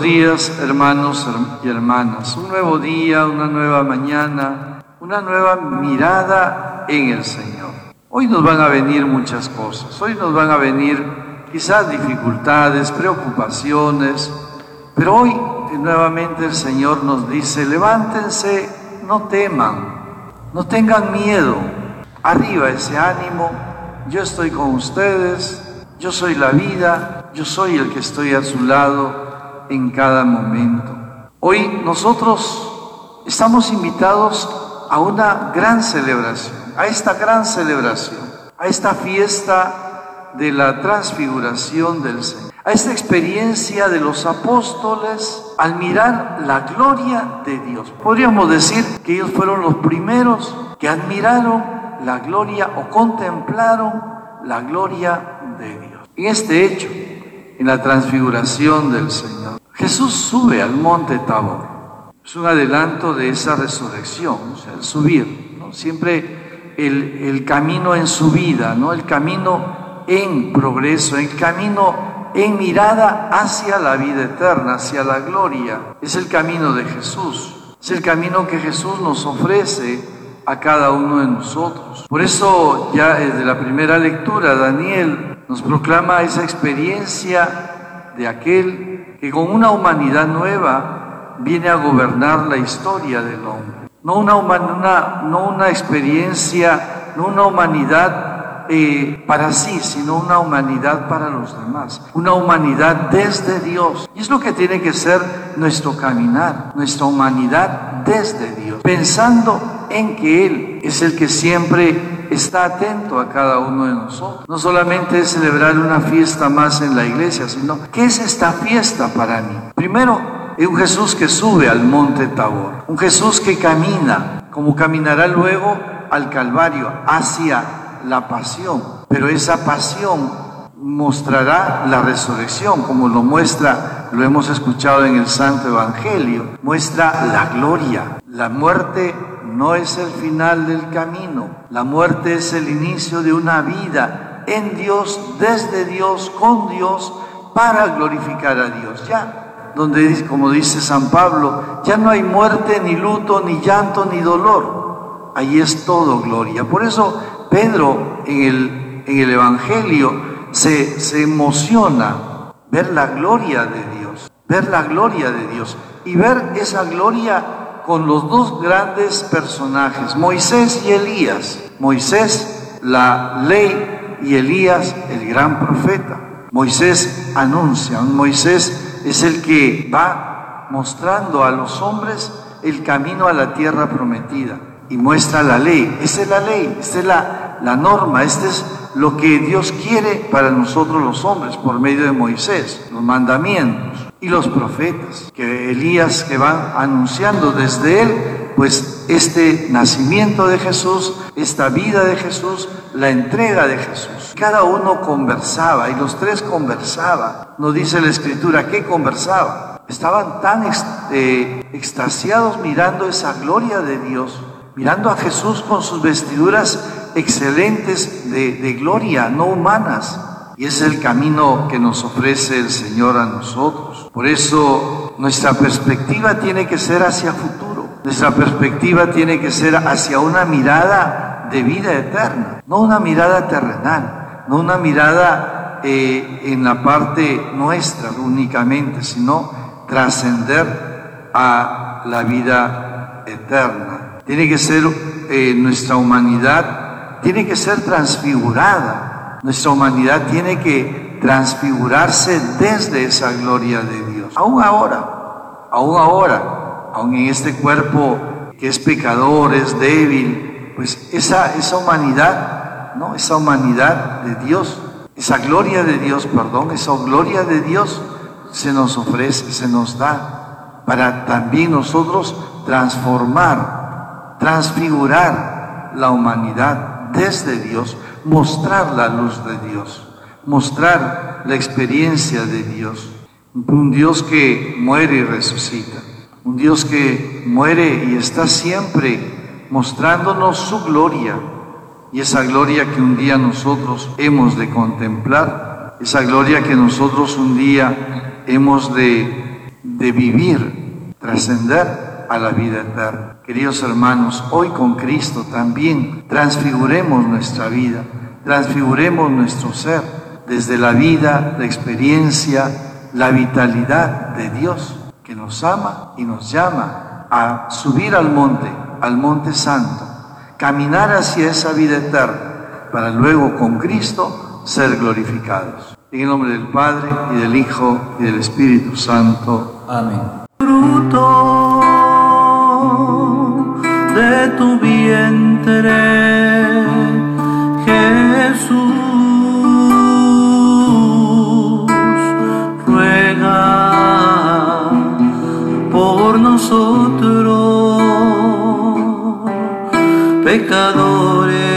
días, hermanos y hermanas. Un nuevo día, una nueva mañana, una nueva mirada en el Señor. Hoy nos van a venir muchas cosas. Hoy nos van a venir quizás dificultades, preocupaciones. Pero hoy nuevamente el Señor nos dice, levántense, no teman, no tengan miedo. Arriba ese ánimo. Yo estoy con ustedes. Yo soy la vida. Yo soy el que estoy a su lado en cada momento. Hoy nosotros estamos invitados a una gran celebración, a esta gran celebración, a esta fiesta de la transfiguración del Señor, a esta experiencia de los apóstoles al mirar la gloria de Dios. Podríamos decir que ellos fueron los primeros que admiraron la gloria o contemplaron la gloria de Dios. En este hecho, en la transfiguración del Señor, Jesús sube al monte Tabor. Es un adelanto de esa resurrección, o sea, el subir. ¿no? Siempre el, el, camino en su vida, ¿no? el camino en progreso, el camino en mirada hacia la vida eterna, hacia la gloria. Es el camino de Jesús. Es el camino que Jesús nos ofrece a cada uno de nosotros. Por eso ya desde la primera lectura Daniel nos proclama esa experiencia de aquel que con una humanidad nueva viene a gobernar la historia del hombre. No una, no una experiencia, no una humanidad eh, para sí, sino una humanidad para los demás. Una humanidad desde Dios. Y es lo que tiene que ser nuestro caminar, nuestra humanidad desde Dios. Pensando en que Él es el que siempre está atento a cada uno de nosotros. No solamente es celebrar una fiesta más en la iglesia, sino ¿qué es esta fiesta para mí? Primero, es un Jesús que sube al monte Tabor, un Jesús que camina, como caminará luego al Calvario, hacia la pasión. Pero esa pasión mostrará la resurrección, como lo muestra, lo hemos escuchado en el Santo Evangelio, muestra la gloria. La muerte no es el final del camino. La muerte es el inicio de una vida en Dios, desde Dios, con Dios, para glorificar a Dios. Ya, donde, como dice San Pablo, ya no hay muerte, ni luto, ni llanto, ni dolor. Ahí es todo gloria. Por eso Pedro en el, en el Evangelio se, se emociona ver la gloria de Dios, ver la gloria de Dios y ver esa gloria con los dos grandes personajes, Moisés y Elías. Moisés, la ley, y Elías, el gran profeta. Moisés anuncia, Moisés es el que va mostrando a los hombres el camino a la tierra prometida y muestra la ley. Esa es la ley, esta es la, la norma, este es lo que Dios quiere para nosotros los hombres por medio de Moisés, los mandamientos y los profetas, que Elías que van anunciando desde él, pues este nacimiento de Jesús, esta vida de Jesús, la entrega de Jesús. Cada uno conversaba y los tres conversaban. Nos dice la escritura, ¿qué conversaba? Estaban tan eh, extasiados mirando esa gloria de Dios, mirando a Jesús con sus vestiduras excelentes de, de gloria, no humanas, y es el camino que nos ofrece el Señor a nosotros. Por eso nuestra perspectiva tiene que ser hacia futuro. Nuestra perspectiva tiene que ser hacia una mirada de vida eterna, no una mirada terrenal, no una mirada eh, en la parte nuestra únicamente, sino trascender a la vida eterna. Tiene que ser eh, nuestra humanidad, tiene que ser transfigurada nuestra humanidad tiene que transfigurarse desde esa gloria de Dios. Aún ahora, aún ahora, aún en este cuerpo que es pecador, es débil, pues esa, esa humanidad, ¿no? Esa humanidad de Dios, esa gloria de Dios, perdón, esa gloria de Dios se nos ofrece, se nos da para también nosotros transformar, transfigurar la humanidad desde Dios mostrar la luz de Dios, mostrar la experiencia de Dios. Un Dios que muere y resucita, un Dios que muere y está siempre mostrándonos su gloria. Y esa gloria que un día nosotros hemos de contemplar, esa gloria que nosotros un día hemos de de vivir, trascender a la vida eterna. Queridos hermanos, hoy con Cristo también transfiguremos nuestra vida, transfiguremos nuestro ser desde la vida, la experiencia, la vitalidad de Dios que nos ama y nos llama a subir al monte, al monte santo, caminar hacia esa vida eterna para luego con Cristo ser glorificados. En el nombre del Padre y del Hijo y del Espíritu Santo. Amén. Fruto de tu vientre, Jesús, ruega por nosotros, pecadores